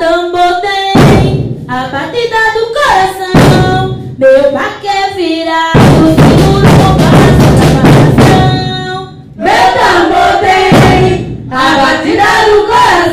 tambordei a batida do coração. Meu parque é virado, seguro o braço da coração. Meu tambordei a batida do coração.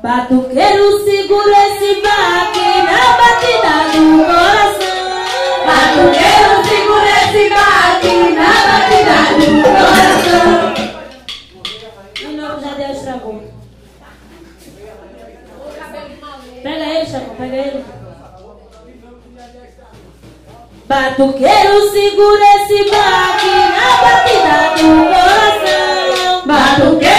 Batuqueiro, segura esse baque na batida do coração. Batuqueiro, segura esse baque na batida do coração. O nome da Deus estragou. Pega ele, Chacon, pega ele. Batuqueiro, segura esse baque na batida do coração. Batuqueiro.